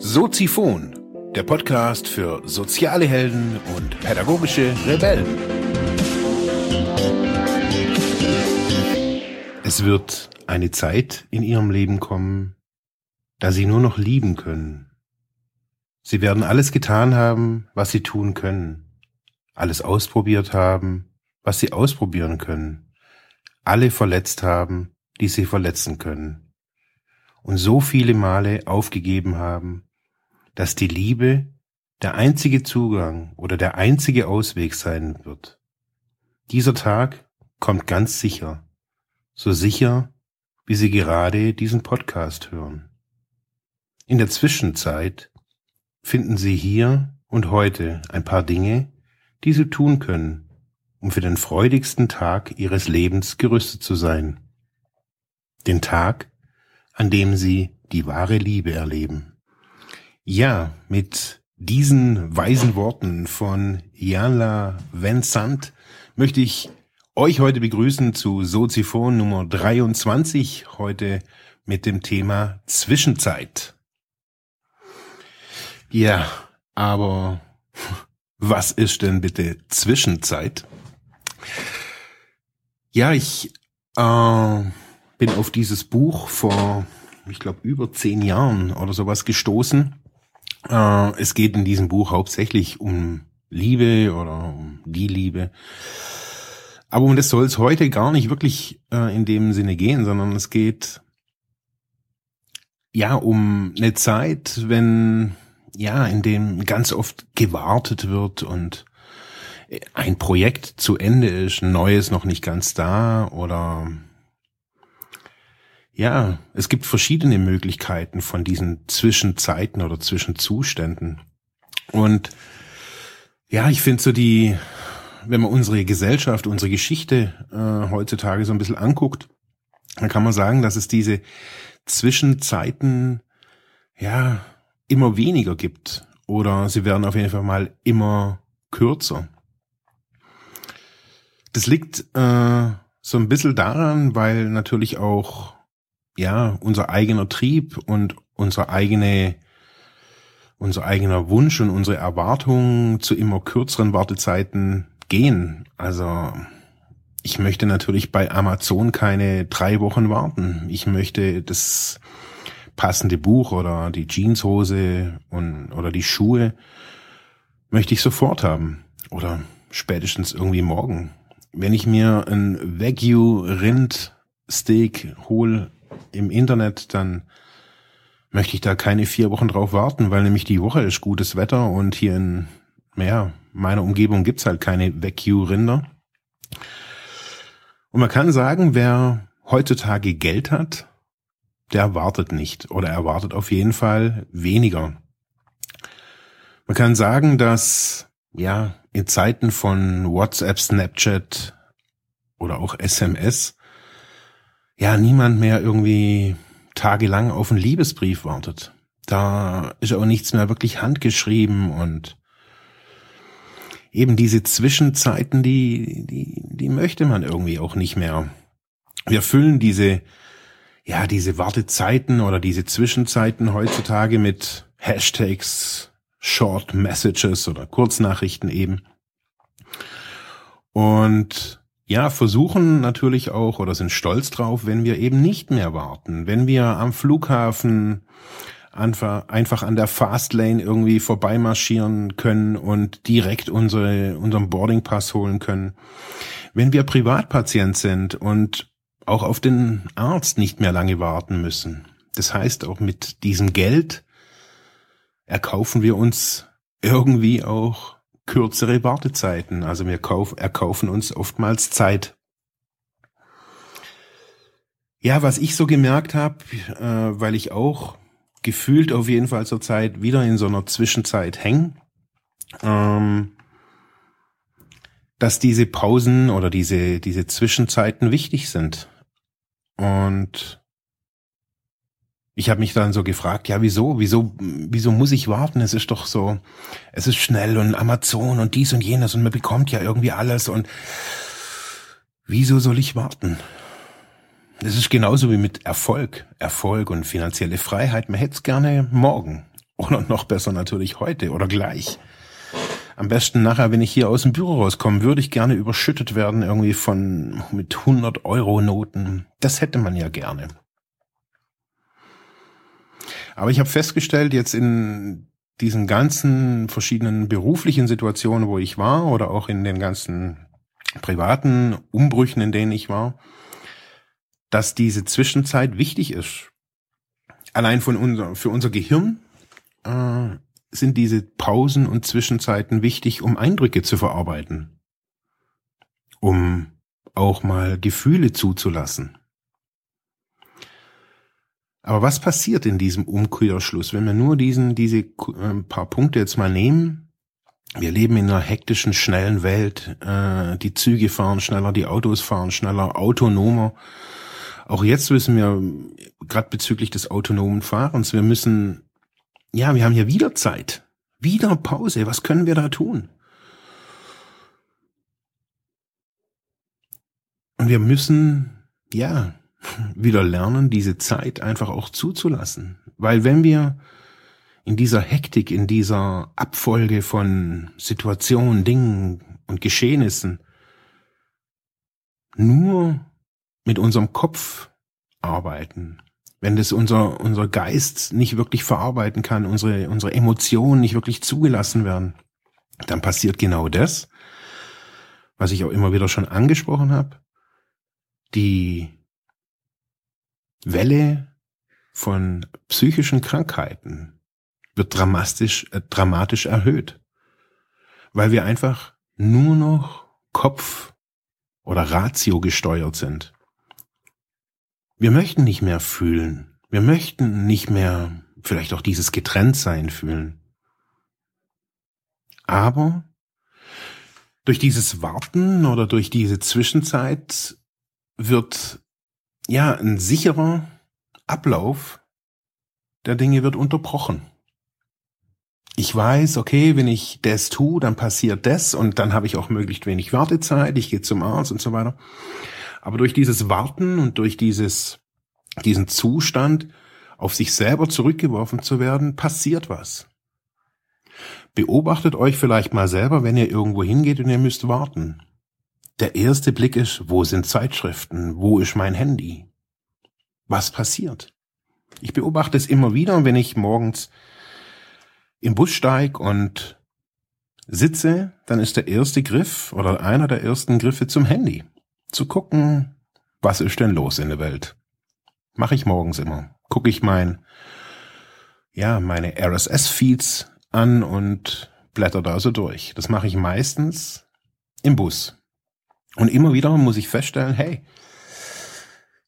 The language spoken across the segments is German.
Soziphon, der Podcast für soziale Helden und pädagogische Rebellen. Es wird eine Zeit in ihrem Leben kommen, da sie nur noch lieben können. Sie werden alles getan haben, was sie tun können, alles ausprobiert haben, was sie ausprobieren können, alle verletzt haben, die sie verletzen können, und so viele Male aufgegeben haben, dass die Liebe der einzige Zugang oder der einzige Ausweg sein wird. Dieser Tag kommt ganz sicher, so sicher, wie Sie gerade diesen Podcast hören. In der Zwischenzeit finden Sie hier und heute ein paar Dinge, die Sie tun können, um für den freudigsten Tag Ihres Lebens gerüstet zu sein. Den Tag, an dem Sie die wahre Liebe erleben. Ja, mit diesen weisen Worten von Jana Vincent möchte ich euch heute begrüßen zu Soziphon Nummer 23, heute mit dem Thema Zwischenzeit. Ja, aber was ist denn bitte Zwischenzeit? Ja, ich äh, bin auf dieses Buch vor, ich glaube, über zehn Jahren oder sowas gestoßen äh, es geht in diesem Buch hauptsächlich um Liebe oder um die Liebe. Aber um das soll es heute gar nicht wirklich äh, in dem Sinne gehen, sondern es geht ja um eine Zeit, wenn ja in dem ganz oft gewartet wird und ein Projekt zu Ende ist, ein neues noch nicht ganz da oder ja, es gibt verschiedene Möglichkeiten von diesen Zwischenzeiten oder Zwischenzuständen. Und ja, ich finde so die, wenn man unsere Gesellschaft, unsere Geschichte äh, heutzutage so ein bisschen anguckt, dann kann man sagen, dass es diese Zwischenzeiten ja immer weniger gibt oder sie werden auf jeden Fall mal immer kürzer. Das liegt äh, so ein bisschen daran, weil natürlich auch ja, unser eigener Trieb und unsere eigene, unser eigener Wunsch und unsere Erwartungen zu immer kürzeren Wartezeiten gehen. Also, ich möchte natürlich bei Amazon keine drei Wochen warten. Ich möchte das passende Buch oder die Jeanshose und, oder die Schuhe möchte ich sofort haben. Oder spätestens irgendwie morgen. Wenn ich mir ein Wagyu Rind Steak hole, im Internet, dann möchte ich da keine vier Wochen drauf warten, weil nämlich die Woche ist gutes Wetter und hier in ja, meiner Umgebung gibt's halt keine Vacu-Rinder. Und man kann sagen, wer heutzutage Geld hat, der wartet nicht oder er wartet auf jeden Fall weniger. Man kann sagen, dass ja in Zeiten von WhatsApp, Snapchat oder auch SMS ja niemand mehr irgendwie tagelang auf einen Liebesbrief wartet. Da ist auch nichts mehr wirklich handgeschrieben und eben diese Zwischenzeiten, die, die, die möchte man irgendwie auch nicht mehr. Wir füllen diese, ja, diese Wartezeiten oder diese Zwischenzeiten heutzutage mit Hashtags, Short Messages oder Kurznachrichten eben. Und ja, versuchen natürlich auch oder sind stolz drauf, wenn wir eben nicht mehr warten, wenn wir am Flughafen einfach, einfach an der Fastlane irgendwie vorbeimarschieren können und direkt unsere, unseren Boardingpass holen können. Wenn wir Privatpatient sind und auch auf den Arzt nicht mehr lange warten müssen. Das heißt, auch mit diesem Geld erkaufen wir uns irgendwie auch kürzere Wartezeiten. Also wir kauf, erkaufen uns oftmals Zeit. Ja, was ich so gemerkt habe, äh, weil ich auch gefühlt auf jeden Fall zur Zeit wieder in so einer Zwischenzeit hänge, ähm, dass diese Pausen oder diese, diese Zwischenzeiten wichtig sind. Und ich habe mich dann so gefragt, ja, wieso, wieso, wieso muss ich warten? Es ist doch so, es ist schnell und Amazon und dies und jenes und man bekommt ja irgendwie alles und Wieso soll ich warten? Das ist genauso wie mit Erfolg. Erfolg und finanzielle Freiheit. Man hätte es gerne morgen. Oder noch besser natürlich heute oder gleich. Am besten nachher, wenn ich hier aus dem Büro rauskomme, würde ich gerne überschüttet werden irgendwie von mit 100 Euro Noten. Das hätte man ja gerne. Aber ich habe festgestellt, jetzt in diesen ganzen verschiedenen beruflichen Situationen, wo ich war, oder auch in den ganzen privaten Umbrüchen, in denen ich war, dass diese Zwischenzeit wichtig ist. Allein von unser, für unser Gehirn äh, sind diese Pausen und Zwischenzeiten wichtig, um Eindrücke zu verarbeiten, um auch mal Gefühle zuzulassen. Aber was passiert in diesem Umkehrschluss, wenn wir nur diesen, diese äh, paar Punkte jetzt mal nehmen? Wir leben in einer hektischen, schnellen Welt. Äh, die Züge fahren schneller, die Autos fahren schneller, autonomer. Auch jetzt wissen wir, gerade bezüglich des autonomen Fahrens, wir müssen, ja, wir haben hier wieder Zeit. Wieder Pause. Was können wir da tun? Und wir müssen, ja, wieder lernen, diese Zeit einfach auch zuzulassen. Weil wenn wir in dieser Hektik, in dieser Abfolge von Situationen, Dingen und Geschehnissen nur mit unserem Kopf arbeiten, wenn das unser, unser Geist nicht wirklich verarbeiten kann, unsere, unsere Emotionen nicht wirklich zugelassen werden, dann passiert genau das, was ich auch immer wieder schon angesprochen habe. Die Welle von psychischen Krankheiten wird dramatisch, äh, dramatisch erhöht, weil wir einfach nur noch Kopf oder Ratio gesteuert sind. Wir möchten nicht mehr fühlen. Wir möchten nicht mehr vielleicht auch dieses Getrenntsein fühlen. Aber durch dieses Warten oder durch diese Zwischenzeit wird ja, ein sicherer Ablauf der Dinge wird unterbrochen. Ich weiß, okay, wenn ich das tue, dann passiert das und dann habe ich auch möglichst wenig Wartezeit, ich gehe zum Arzt und so weiter. Aber durch dieses Warten und durch dieses, diesen Zustand, auf sich selber zurückgeworfen zu werden, passiert was. Beobachtet euch vielleicht mal selber, wenn ihr irgendwo hingeht und ihr müsst warten. Der erste Blick ist, wo sind Zeitschriften? Wo ist mein Handy? Was passiert? Ich beobachte es immer wieder, wenn ich morgens im Bus steig und sitze, dann ist der erste Griff oder einer der ersten Griffe zum Handy. Zu gucken, was ist denn los in der Welt? Mache ich morgens immer. Gucke ich mein, ja, meine RSS-Feeds an und blätter da so durch. Das mache ich meistens im Bus. Und immer wieder muss ich feststellen, hey,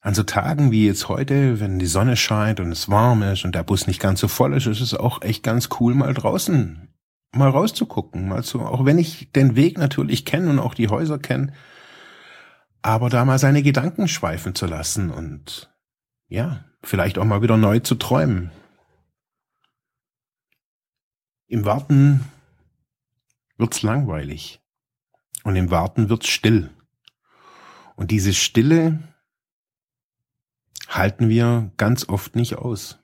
an so Tagen wie jetzt heute, wenn die Sonne scheint und es warm ist und der Bus nicht ganz so voll ist, ist es auch echt ganz cool, mal draußen mal rauszugucken, mal so, auch wenn ich den Weg natürlich kenne und auch die Häuser kenne, aber da mal seine Gedanken schweifen zu lassen und ja, vielleicht auch mal wieder neu zu träumen. Im Warten wird's langweilig und im Warten wird's still. Und diese Stille halten wir ganz oft nicht aus.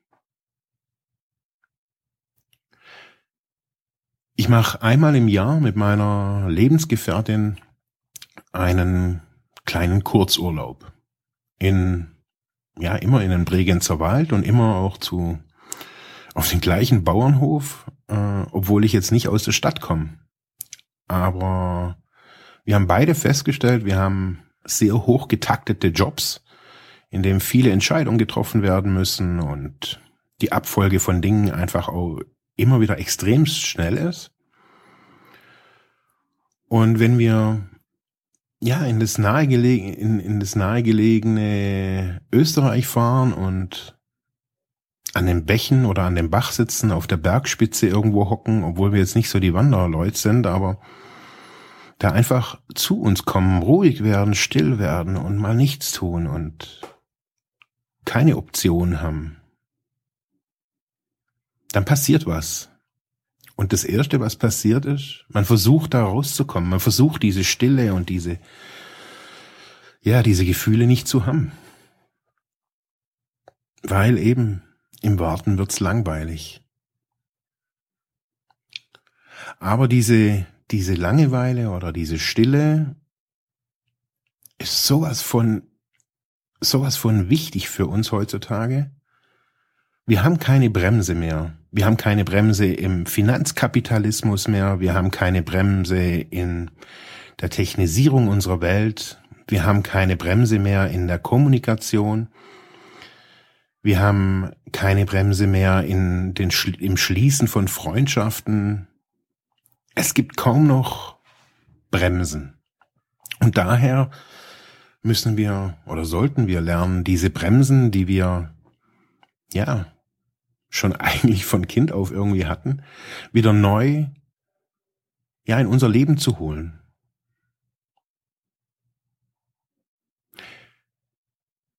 Ich mache einmal im Jahr mit meiner Lebensgefährtin einen kleinen Kurzurlaub in ja immer in den Bregenzer Wald und immer auch zu auf den gleichen Bauernhof, äh, obwohl ich jetzt nicht aus der Stadt komme. Aber wir haben beide festgestellt, wir haben sehr hoch getaktete Jobs, in dem viele Entscheidungen getroffen werden müssen und die Abfolge von Dingen einfach auch immer wieder extremst schnell ist. Und wenn wir ja in das nahegelegene, in, in das nahegelegene Österreich fahren und an den Bächen oder an dem Bach sitzen, auf der Bergspitze irgendwo hocken, obwohl wir jetzt nicht so die Wanderleute sind, aber da einfach zu uns kommen, ruhig werden, still werden und mal nichts tun und keine Option haben, dann passiert was. Und das Erste, was passiert ist, man versucht da rauszukommen, man versucht diese Stille und diese, ja, diese Gefühle nicht zu haben. Weil eben im Warten wird's langweilig. Aber diese, diese Langeweile oder diese Stille ist sowas von, sowas von wichtig für uns heutzutage. Wir haben keine Bremse mehr. Wir haben keine Bremse im Finanzkapitalismus mehr. Wir haben keine Bremse in der Technisierung unserer Welt. Wir haben keine Bremse mehr in der Kommunikation. Wir haben keine Bremse mehr in den, im Schließen von Freundschaften. Es gibt kaum noch Bremsen. Und daher müssen wir oder sollten wir lernen, diese Bremsen, die wir ja schon eigentlich von Kind auf irgendwie hatten, wieder neu ja in unser Leben zu holen.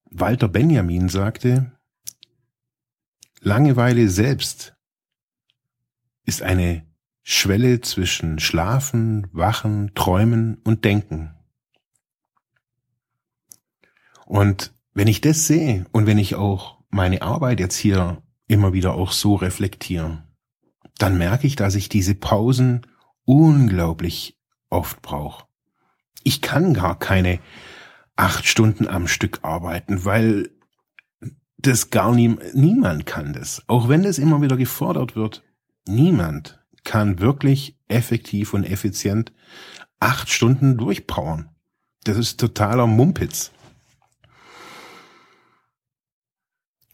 Walter Benjamin sagte, Langeweile selbst ist eine Schwelle zwischen Schlafen, Wachen, Träumen und Denken. Und wenn ich das sehe und wenn ich auch meine Arbeit jetzt hier immer wieder auch so reflektiere, dann merke ich, dass ich diese Pausen unglaublich oft brauche. Ich kann gar keine acht Stunden am Stück arbeiten, weil das gar nie, niemand kann das. Auch wenn das immer wieder gefordert wird, niemand kann wirklich effektiv und effizient acht Stunden durchpowern. Das ist totaler Mumpitz.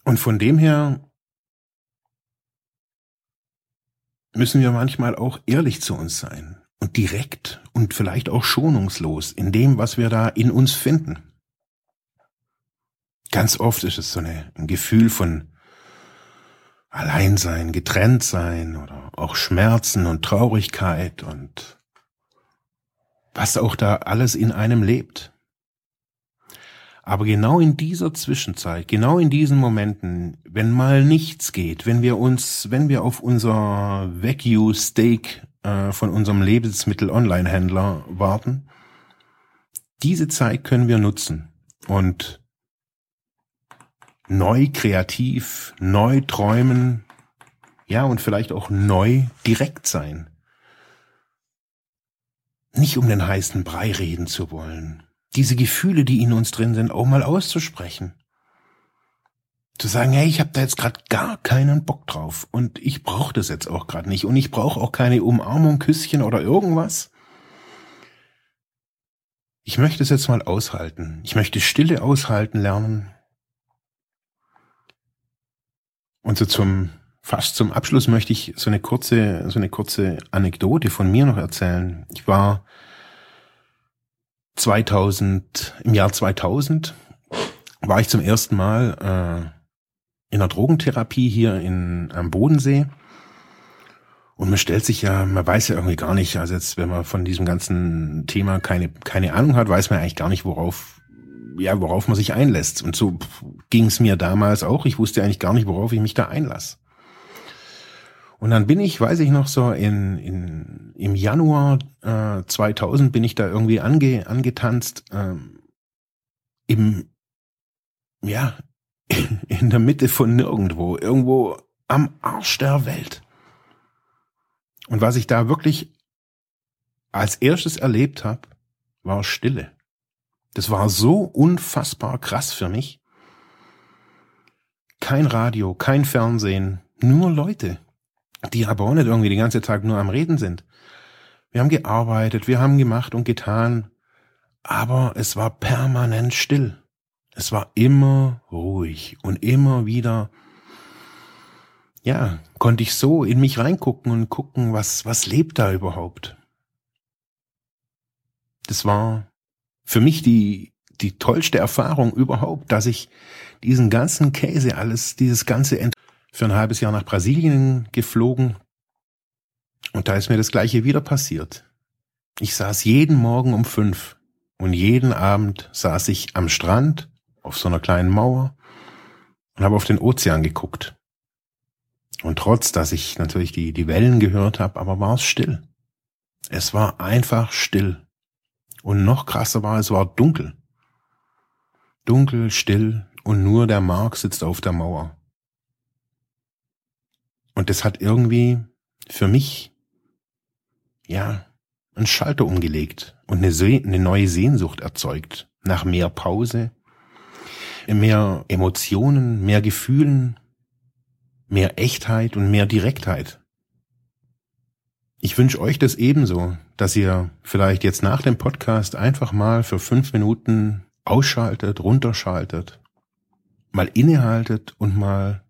Und von dem her müssen wir manchmal auch ehrlich zu uns sein und direkt und vielleicht auch schonungslos in dem, was wir da in uns finden. Ganz oft ist es so eine, ein Gefühl von Alleinsein, Getrenntsein oder auch Schmerzen und Traurigkeit und was auch da alles in einem lebt. Aber genau in dieser Zwischenzeit, genau in diesen Momenten, wenn mal nichts geht, wenn wir uns, wenn wir auf unser Vacuum Steak äh, von unserem Lebensmittel-Online-Händler warten, diese Zeit können wir nutzen und neu kreativ, neu träumen, ja, und vielleicht auch neu direkt sein. Nicht um den heißen Brei reden zu wollen, diese Gefühle, die in uns drin sind, auch mal auszusprechen. Zu sagen, hey, ich habe da jetzt gerade gar keinen Bock drauf und ich brauche das jetzt auch gerade nicht und ich brauche auch keine Umarmung, Küsschen oder irgendwas. Ich möchte es jetzt mal aushalten. Ich möchte Stille aushalten lernen. Und so zum fast zum Abschluss möchte ich so eine kurze so eine kurze Anekdote von mir noch erzählen. Ich war 2000, im Jahr 2000 war ich zum ersten Mal äh, in einer Drogentherapie hier in, am Bodensee. Und man stellt sich ja, man weiß ja irgendwie gar nicht, also jetzt, wenn man von diesem ganzen Thema keine, keine Ahnung hat, weiß man eigentlich gar nicht, worauf, ja, worauf man sich einlässt. Und so ging es mir damals auch. Ich wusste eigentlich gar nicht, worauf ich mich da einlasse. Und dann bin ich, weiß ich noch so, in, in im Januar äh, 2000 bin ich da irgendwie ange, angetanzt ähm, im ja in der Mitte von nirgendwo, irgendwo am Arsch der Welt. Und was ich da wirklich als erstes erlebt habe, war Stille. Das war so unfassbar krass für mich. Kein Radio, kein Fernsehen, nur Leute, die aber auch nicht irgendwie den ganzen Tag nur am Reden sind. Wir haben gearbeitet, wir haben gemacht und getan, aber es war permanent still. Es war immer ruhig und immer wieder, ja, konnte ich so in mich reingucken und gucken, was, was lebt da überhaupt. Das war für mich die, die tollste Erfahrung überhaupt, dass ich diesen ganzen Käse, alles, dieses ganze für ein halbes Jahr nach Brasilien geflogen und da ist mir das gleiche wieder passiert. Ich saß jeden Morgen um fünf und jeden Abend saß ich am Strand auf so einer kleinen Mauer und habe auf den Ozean geguckt. Und trotz, dass ich natürlich die, die Wellen gehört habe, aber war es still. Es war einfach still. Und noch krasser war, es war dunkel. Dunkel, still und nur der Mark sitzt auf der Mauer. Und das hat irgendwie für mich, ja, einen Schalter umgelegt und eine, eine neue Sehnsucht erzeugt nach mehr Pause, mehr Emotionen, mehr Gefühlen, mehr Echtheit und mehr Direktheit. Ich wünsche euch das ebenso, dass ihr vielleicht jetzt nach dem Podcast einfach mal für fünf Minuten ausschaltet, runterschaltet, mal innehaltet und mal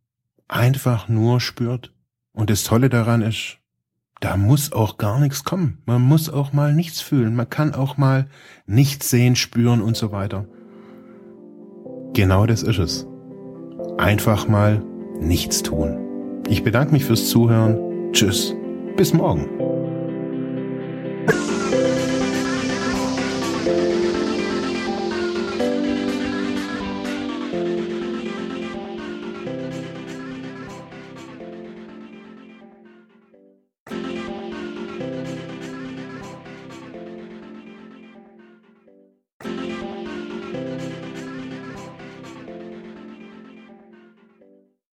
einfach nur spürt. Und das Tolle daran ist, da muss auch gar nichts kommen. Man muss auch mal nichts fühlen. Man kann auch mal nichts sehen, spüren und so weiter. Genau das ist es. Einfach mal nichts tun. Ich bedanke mich fürs Zuhören. Tschüss. Bis morgen.